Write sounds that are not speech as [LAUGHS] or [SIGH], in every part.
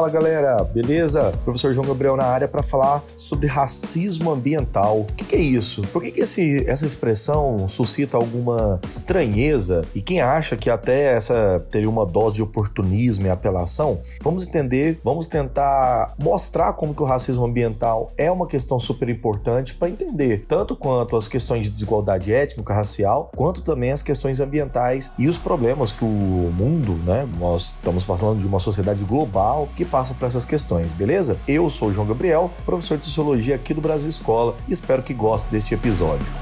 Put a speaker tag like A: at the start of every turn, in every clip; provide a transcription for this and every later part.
A: Fala galera, beleza? Professor João Gabriel na área para falar sobre racismo ambiental. O que, que, é isso? Por que, que esse, essa expressão suscita alguma estranheza? E quem acha que até essa teria uma dose de oportunismo e apelação? Vamos entender, vamos tentar mostrar como que o racismo ambiental é uma questão super importante para entender tanto quanto as questões de desigualdade étnica, racial, quanto também as questões ambientais e os problemas que o mundo, né? Nós estamos passando de uma sociedade global que passa por essas questões, beleza? Eu sou o João Gabriel, professor de Sociologia aqui do Brasil Escola e espero que goste deste episódio.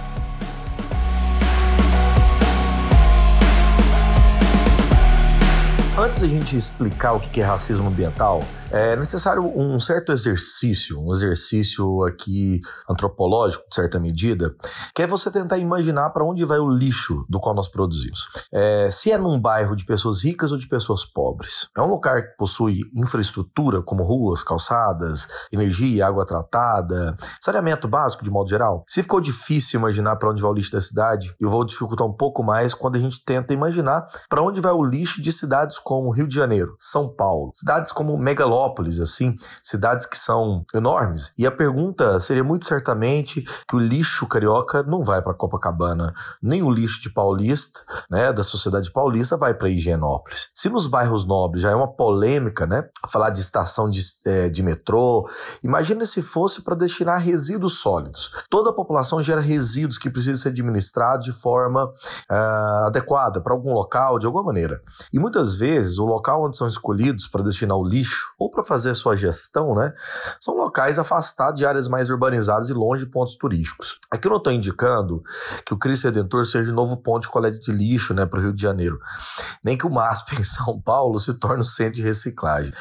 A: Antes da gente explicar o que é racismo ambiental, é necessário um certo exercício, um exercício aqui antropológico, de certa medida, que é você tentar imaginar para onde vai o lixo do qual nós produzimos. É, se é num bairro de pessoas ricas ou de pessoas pobres. É um lugar que possui infraestrutura como ruas, calçadas, energia, água tratada, saneamento básico de modo geral. Se ficou difícil imaginar para onde vai o lixo da cidade, eu vou dificultar um pouco mais quando a gente tenta imaginar para onde vai o lixo de cidades como Rio de Janeiro, São Paulo, cidades como Megalópolis, metrópoles, assim, cidades que são enormes. E a pergunta seria muito certamente que o lixo carioca não vai para Copacabana, nem o lixo de Paulista, né, da sociedade paulista, vai para Higienópolis. Se nos bairros nobres já é uma polêmica, né, falar de estação de, é, de metrô, imagina se fosse para destinar resíduos sólidos. Toda a população gera resíduos que precisam ser administrados de forma uh, adequada para algum local, de alguma maneira. E muitas vezes o local onde são escolhidos para destinar o lixo ou para fazer sua gestão, né, são locais afastados de áreas mais urbanizadas e longe de pontos turísticos. Aqui eu não estou indicando que o Cristo Redentor seja o novo ponto de coleta de lixo né, para o Rio de Janeiro, nem que o MASP [LAUGHS] em São Paulo se torne um centro de reciclagem.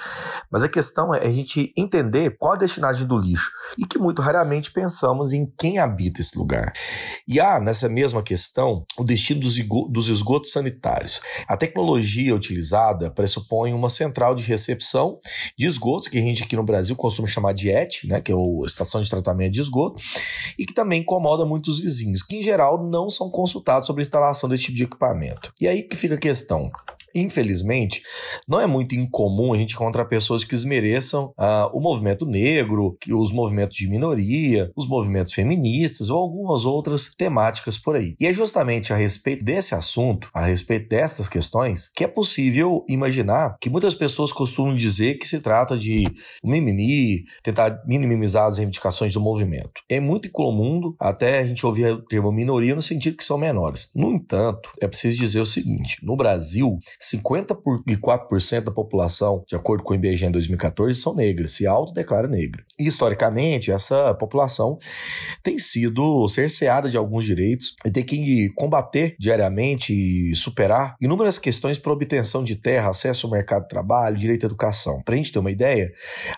A: Mas a questão é a gente entender qual a destinagem do lixo e que muito raramente pensamos em quem habita esse lugar. E há nessa mesma questão o destino dos esgotos sanitários. A tecnologia utilizada pressupõe uma central de recepção de esgoto, que a gente aqui no Brasil costuma chamar de ET, né, que é a Estação de Tratamento de Esgoto, e que também incomoda muitos vizinhos, que em geral não são consultados sobre a instalação desse tipo de equipamento. E aí que fica a questão. Infelizmente, não é muito incomum a gente encontrar pessoas que desmereçam ah, o movimento negro, os movimentos de minoria, os movimentos feministas ou algumas outras temáticas por aí. E é justamente a respeito desse assunto, a respeito dessas questões, que é possível imaginar que muitas pessoas costumam dizer que se trata de mimimi, tentar minimizar as reivindicações do movimento. É muito incomum até a gente ouvir o termo minoria no sentido que são menores. No entanto, é preciso dizer o seguinte: no Brasil, 54% da população, de acordo com o IBGE em 2014, são negras, se autodeclara negra. E, historicamente, essa população tem sido cerceada de alguns direitos e tem que combater diariamente e superar inúmeras questões para obtenção de terra, acesso ao mercado de trabalho, direito à educação. Para a gente ter uma ideia,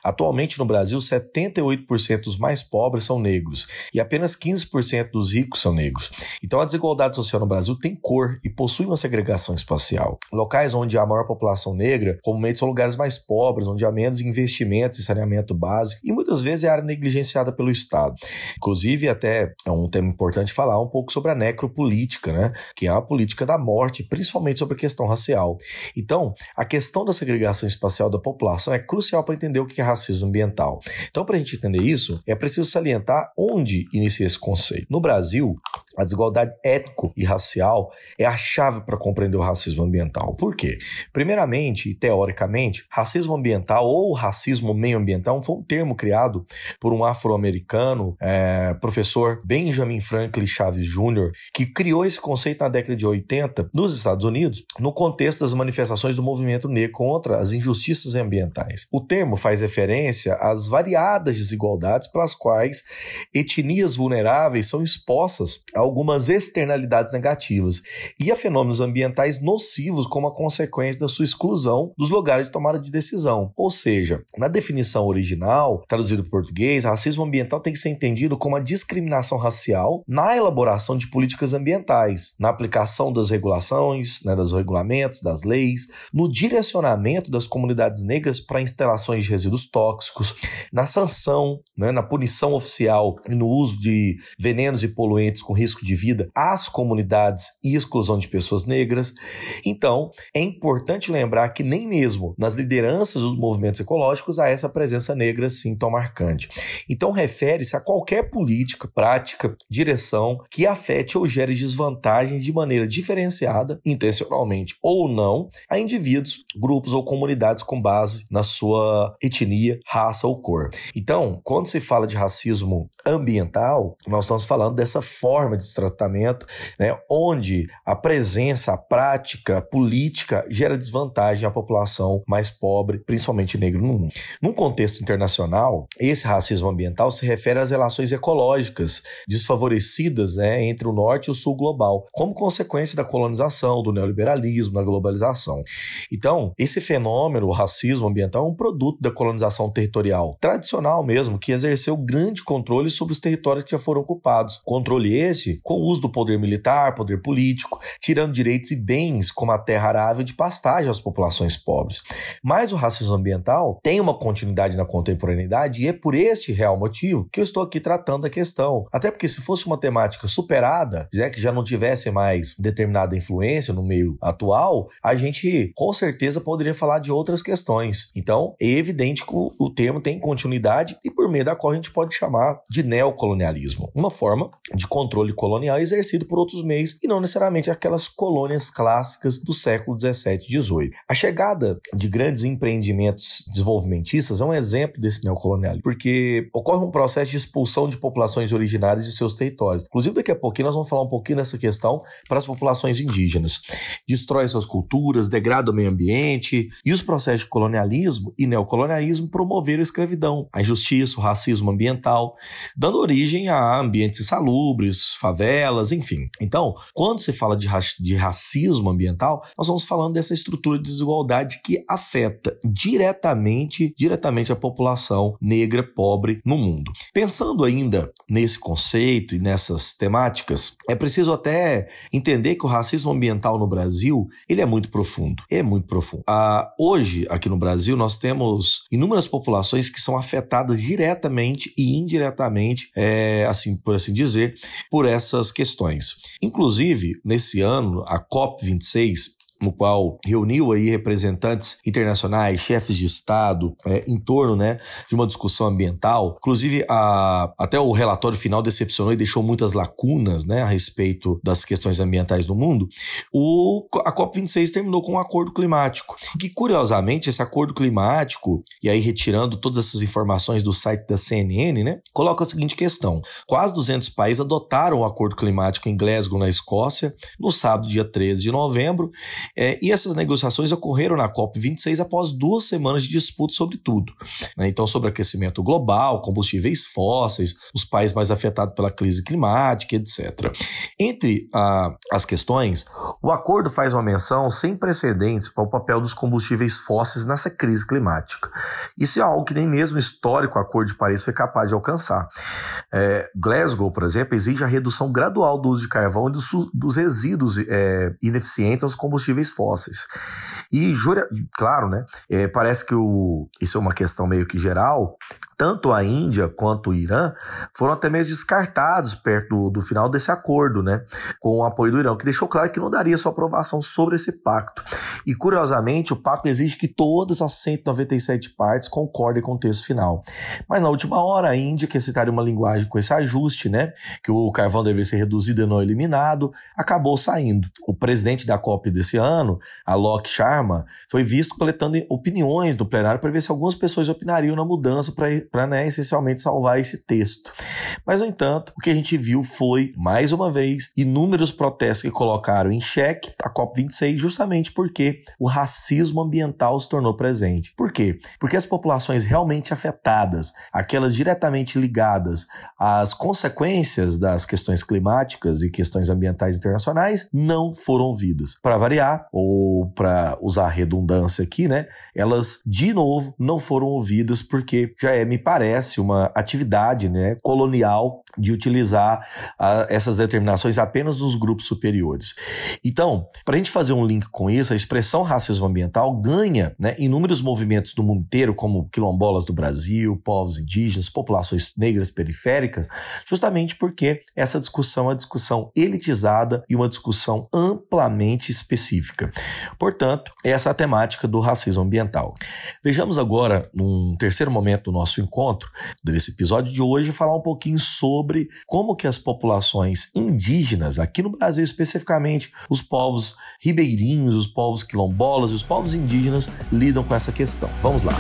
A: atualmente no Brasil, 78% dos mais pobres são negros e apenas 15% dos ricos são negros. Então, a desigualdade social no Brasil tem cor e possui uma segregação espacial locais onde há maior população negra, comumente são lugares mais pobres, onde há menos investimentos em saneamento básico e muitas vezes é área negligenciada pelo Estado. Inclusive, até é um tema importante falar um pouco sobre a necropolítica, né? que é a política da morte, principalmente sobre a questão racial. Então, a questão da segregação espacial da população é crucial para entender o que é racismo ambiental. Então, para a gente entender isso, é preciso salientar onde inicia esse conceito. No Brasil, a desigualdade étnico e racial é a chave para compreender o racismo ambiental. Por quê? Primeiramente, teoricamente, racismo ambiental ou racismo meio-ambiental foi um termo criado por um afro-americano, é, professor Benjamin Franklin Chaves Jr., que criou esse conceito na década de 80 nos Estados Unidos, no contexto das manifestações do movimento negro contra as injustiças ambientais. O termo faz referência às variadas desigualdades pelas quais etnias vulneráveis são expostas a algumas externalidades negativas e a fenômenos ambientais nocivos como a consequência da sua exclusão dos lugares de tomada de decisão. Ou seja, na definição original, traduzido para português, racismo ambiental tem que ser entendido como a discriminação racial na elaboração de políticas ambientais, na aplicação das regulações, né, dos regulamentos, das leis, no direcionamento das comunidades negras para instalações de resíduos tóxicos, na sanção, né, na punição oficial e no uso de venenos e poluentes com risco risco de vida às comunidades e exclusão de pessoas negras. Então, é importante lembrar que nem mesmo nas lideranças dos movimentos ecológicos há essa presença negra assim tão marcante. Então, refere-se a qualquer política, prática, direção que afete ou gere desvantagens de maneira diferenciada, intencionalmente ou não, a indivíduos, grupos ou comunidades com base na sua etnia, raça ou cor. Então, quando se fala de racismo ambiental, nós estamos falando dessa forma de tratamento, né, onde a presença, a prática política gera desvantagem à população mais pobre, principalmente negra no mundo. Num contexto internacional, esse racismo ambiental se refere às relações ecológicas desfavorecidas né, entre o norte e o sul global, como consequência da colonização, do neoliberalismo, da globalização. Então, esse fenômeno, o racismo ambiental, é um produto da colonização territorial tradicional mesmo, que exerceu grande controle sobre os territórios que já foram ocupados. Controle esse com o uso do poder militar, poder político, tirando direitos e bens como a terra arável de pastagem às populações pobres. Mas o racismo ambiental tem uma continuidade na contemporaneidade e é por este real motivo que eu estou aqui tratando a questão. Até porque se fosse uma temática superada, né, que já não tivesse mais determinada influência no meio atual, a gente com certeza poderia falar de outras questões. Então, é evidente que o termo tem continuidade e por meio da qual a gente pode chamar de neocolonialismo, uma forma de controle colonial exercido por outros meios e não necessariamente aquelas colônias clássicas do século 17 e 18. A chegada de grandes empreendimentos desenvolvimentistas é um exemplo desse neocolonialismo, porque ocorre um processo de expulsão de populações originárias de seus territórios. Inclusive, daqui a pouquinho nós vamos falar um pouquinho dessa questão para as populações indígenas. Destrói suas culturas, degrada o meio ambiente e os processos de colonialismo e neocolonialismo promoveram a escravidão, a injustiça, o racismo ambiental, dando origem a ambientes insalubres, favelas, enfim. Então, quando se fala de, ra de racismo ambiental, nós estamos falando dessa estrutura de desigualdade que afeta diretamente, diretamente a população negra pobre no mundo. Pensando ainda nesse conceito e nessas temáticas, é preciso até entender que o racismo ambiental no Brasil ele é muito profundo. É muito profundo. Ah, hoje, aqui no Brasil, nós temos inúmeras populações que são afetadas diretamente e indiretamente, é, assim por assim dizer, por essas questões. Inclusive, nesse ano, a COP26 no qual reuniu aí representantes internacionais, chefes de Estado, é, em torno né, de uma discussão ambiental. Inclusive, a, até o relatório final decepcionou e deixou muitas lacunas né, a respeito das questões ambientais no mundo. O, a COP26 terminou com um acordo climático, que curiosamente esse acordo climático, e aí retirando todas essas informações do site da CNN, né, coloca a seguinte questão: quase 200 países adotaram o acordo climático em Glasgow, na Escócia, no sábado, dia 13 de novembro, é, e essas negociações ocorreram na COP26 após duas semanas de disputa sobre tudo. Né? Então, sobre aquecimento global, combustíveis fósseis, os países mais afetados pela crise climática, etc. Entre ah, as questões, o acordo faz uma menção sem precedentes para o papel dos combustíveis fósseis nessa crise climática. Isso é algo que nem mesmo o histórico Acordo de Paris foi capaz de alcançar. É, Glasgow, por exemplo, exige a redução gradual do uso de carvão e dos, dos resíduos é, ineficientes aos combustíveis combustíveis fósseis. E, jura, claro, né? É, parece que o, isso é uma questão meio que geral, tanto a Índia quanto o Irã foram até mesmo descartados perto do, do, final desse acordo, né, com o apoio do Irã, que deixou claro que não daria sua aprovação sobre esse pacto. E curiosamente, o pacto exige que todas as 197 partes concordem com o texto final. Mas na última hora, a Índia, que citaria uma linguagem com esse ajuste, né, que o carvão deve ser reduzido e não eliminado, acabou saindo. O presidente da COP desse ano, Alok Sharma, foi visto coletando opiniões no plenário para ver se algumas pessoas opinariam na mudança para para né, essencialmente salvar esse texto. Mas, no entanto, o que a gente viu foi, mais uma vez, inúmeros protestos que colocaram em xeque a COP26 justamente porque o racismo ambiental se tornou presente. Por quê? Porque as populações realmente afetadas, aquelas diretamente ligadas às consequências das questões climáticas e questões ambientais internacionais, não foram ouvidas. Para variar, ou para usar redundância aqui, né, elas de novo não foram ouvidas porque já é parece uma atividade né, colonial de utilizar uh, essas determinações apenas nos grupos superiores. Então, para a gente fazer um link com isso, a expressão racismo ambiental ganha né, inúmeros movimentos do mundo inteiro, como quilombolas do Brasil, povos indígenas, populações negras periféricas, justamente porque essa discussão é uma discussão elitizada e uma discussão amplamente específica. Portanto, essa é a temática do racismo ambiental. Vejamos agora, num terceiro momento do nosso encontro, desse episódio de hoje, falar um pouquinho sobre como que as populações indígenas, aqui no Brasil especificamente, os povos ribeirinhos, os povos quilombolas e os povos indígenas lidam com essa questão. Vamos lá.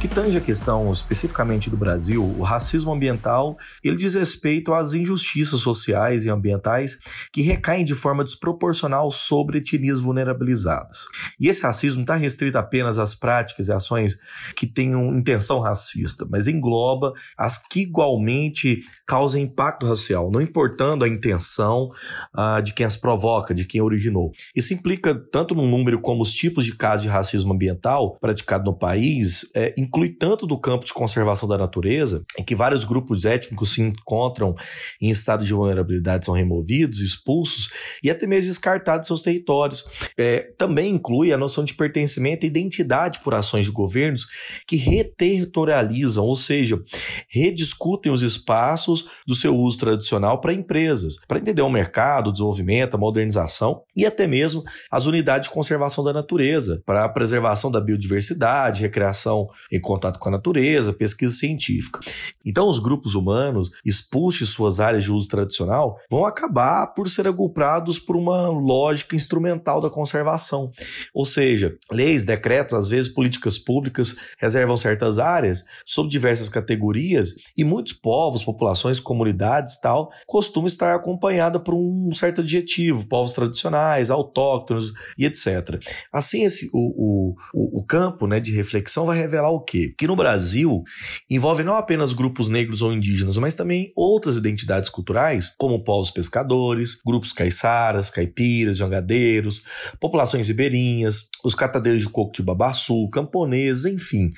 A: Que tange a questão especificamente do Brasil, o racismo ambiental ele diz respeito às injustiças sociais e ambientais que recaem de forma desproporcional sobre etnias vulnerabilizadas. E esse racismo está restrito apenas às práticas e ações que tenham intenção racista, mas engloba as que igualmente causam impacto racial, não importando a intenção uh, de quem as provoca, de quem originou. Isso implica tanto no número como os tipos de casos de racismo ambiental praticado no país, é, inclui tanto do campo de conservação da natureza, em que vários grupos étnicos se encontram em estado de vulnerabilidade, são removidos, expulsos e até mesmo descartados de seus territórios. É, também inclui a noção de pertencimento e identidade por ações de governos que reterritorializam, ou seja, rediscutem os espaços do seu uso tradicional para empresas, para entender o mercado, o desenvolvimento, a modernização e até mesmo as unidades de conservação da natureza, para a preservação da biodiversidade, recreação em contato com a natureza, pesquisa científica. Então, os grupos humanos, expulsos de suas áreas de uso tradicional, vão acabar por ser agrupados por uma lógica instrumental da conservação. Ou seja, leis, decretos, às vezes políticas públicas reservam certas áreas sob diversas categorias e muitos povos, populações, comunidades tal, costumam estar acompanhada por um certo adjetivo, povos tradicionais, autóctonos e etc. Assim, esse, o, o, o campo né, de reflexão vai revelar o o quê? Que no Brasil envolve não apenas grupos negros ou indígenas, mas também outras identidades culturais, como povos pescadores, grupos caiçaras, caipiras, jangadeiros, populações ribeirinhas, os catadeiros de coco de babaçu, camponeses, enfim.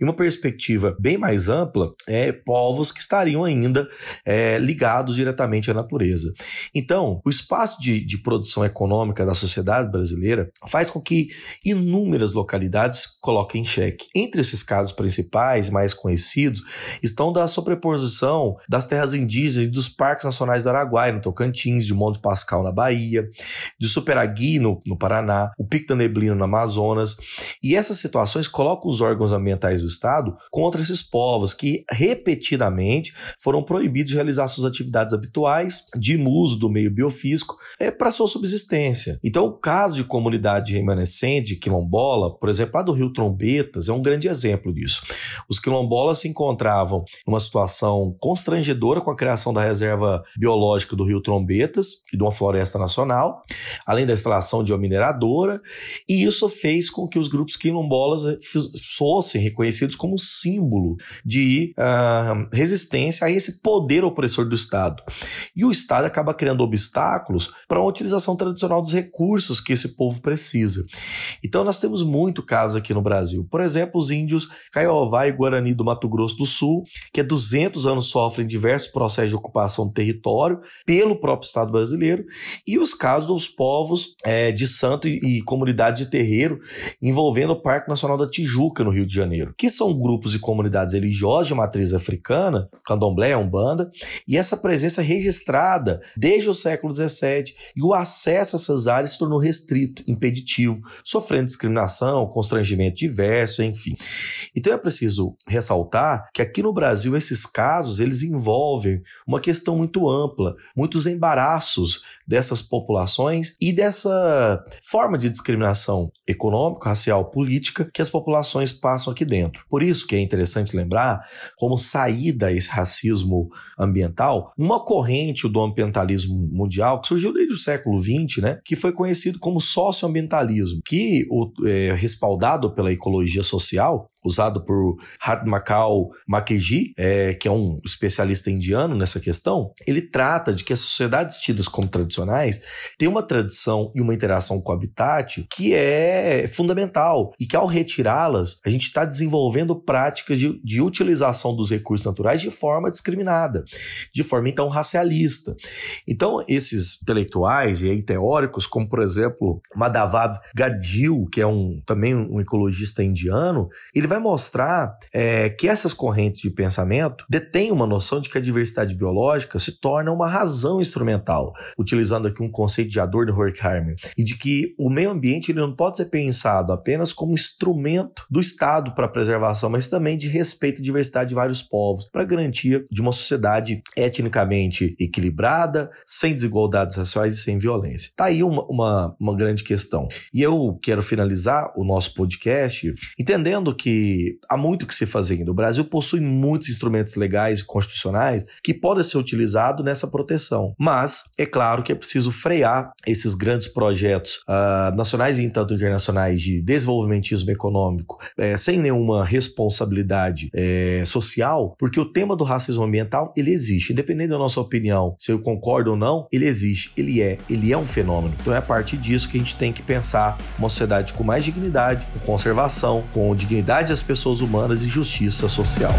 A: E uma perspectiva bem mais ampla é povos que estariam ainda é, ligados diretamente à natureza. Então, o espaço de, de produção econômica da sociedade brasileira faz com que inúmeras localidades coloquem em xeque. Entre esses casos principais, mais conhecidos, estão da sobreposição das terras indígenas e dos parques nacionais do Araguaia, no Tocantins, de Monte Pascal, na Bahia, de Superagui, no, no Paraná, o Pico da Neblina, no Amazonas. E essas situações colocam os órgãos ambientais do Estado contra esses povos que repetidamente foram proibidos de realizar suas atividades habituais de uso do meio biofísico é, para sua subsistência. Então, o caso de comunidade remanescente, quilombola, por exemplo, lá do Rio Trombetas, é um grande exemplo exemplo disso. Os quilombolas se encontravam numa situação constrangedora com a criação da reserva biológica do Rio Trombetas e de uma floresta nacional, além da instalação de uma mineradora, e isso fez com que os grupos quilombolas fossem reconhecidos como símbolo de uh, resistência a esse poder opressor do Estado. E o Estado acaba criando obstáculos para a utilização tradicional dos recursos que esse povo precisa. Então nós temos muito caso aqui no Brasil. Por exemplo, os índios Caiová e Guarani do Mato Grosso do Sul, que há 200 anos sofrem diversos processos de ocupação do território pelo próprio Estado brasileiro, e os casos dos povos é, de santo e, e comunidades de terreiro envolvendo o Parque Nacional da Tijuca, no Rio de Janeiro, que são grupos e comunidades religiosas de matriz africana, candomblé, umbanda, e essa presença registrada desde o século XVII, e o acesso a essas áreas se tornou restrito, impeditivo, sofrendo discriminação, constrangimento diverso, enfim. Então é preciso ressaltar que aqui no Brasil esses casos eles envolvem uma questão muito ampla, muitos embaraços dessas populações e dessa forma de discriminação econômica, racial, política que as populações passam aqui dentro. Por isso que é interessante lembrar como saída a esse racismo ambiental, uma corrente do ambientalismo mundial que surgiu desde o século XX, né, que foi conhecido como socioambientalismo, que é respaldado pela ecologia social usado por Hadmakal Makeji, é, que é um especialista indiano nessa questão, ele trata de que as sociedades tidas como tradicionais têm uma tradição e uma interação com o habitat que é fundamental e que ao retirá-las, a gente está desenvolvendo práticas de, de utilização dos recursos naturais de forma discriminada, de forma então racialista. Então, esses intelectuais e aí, teóricos, como por exemplo Madhavad Gadgil, que é um também um ecologista indiano, ele vai mostrar é, que essas correntes de pensamento detêm uma noção de que a diversidade biológica se torna uma razão instrumental, utilizando aqui um conceito de Adorno Horkheimer, e de que o meio ambiente ele não pode ser pensado apenas como instrumento do Estado para a preservação, mas também de respeito à diversidade de vários povos, para garantia de uma sociedade etnicamente equilibrada, sem desigualdades raciais e sem violência. Está aí uma, uma, uma grande questão. E eu quero finalizar o nosso podcast entendendo que há muito que se fazendo. O Brasil possui muitos instrumentos legais e constitucionais que podem ser utilizados nessa proteção. Mas é claro que é preciso frear esses grandes projetos uh, nacionais e tanto internacionais de desenvolvimentismo econômico é, sem nenhuma responsabilidade é, social, porque o tema do racismo ambiental ele existe, independente da nossa opinião, se eu concordo ou não, ele existe, ele é, ele é um fenômeno. Então é a partir disso que a gente tem que pensar uma sociedade com mais dignidade, com conservação, com dignidade das pessoas humanas e justiça social.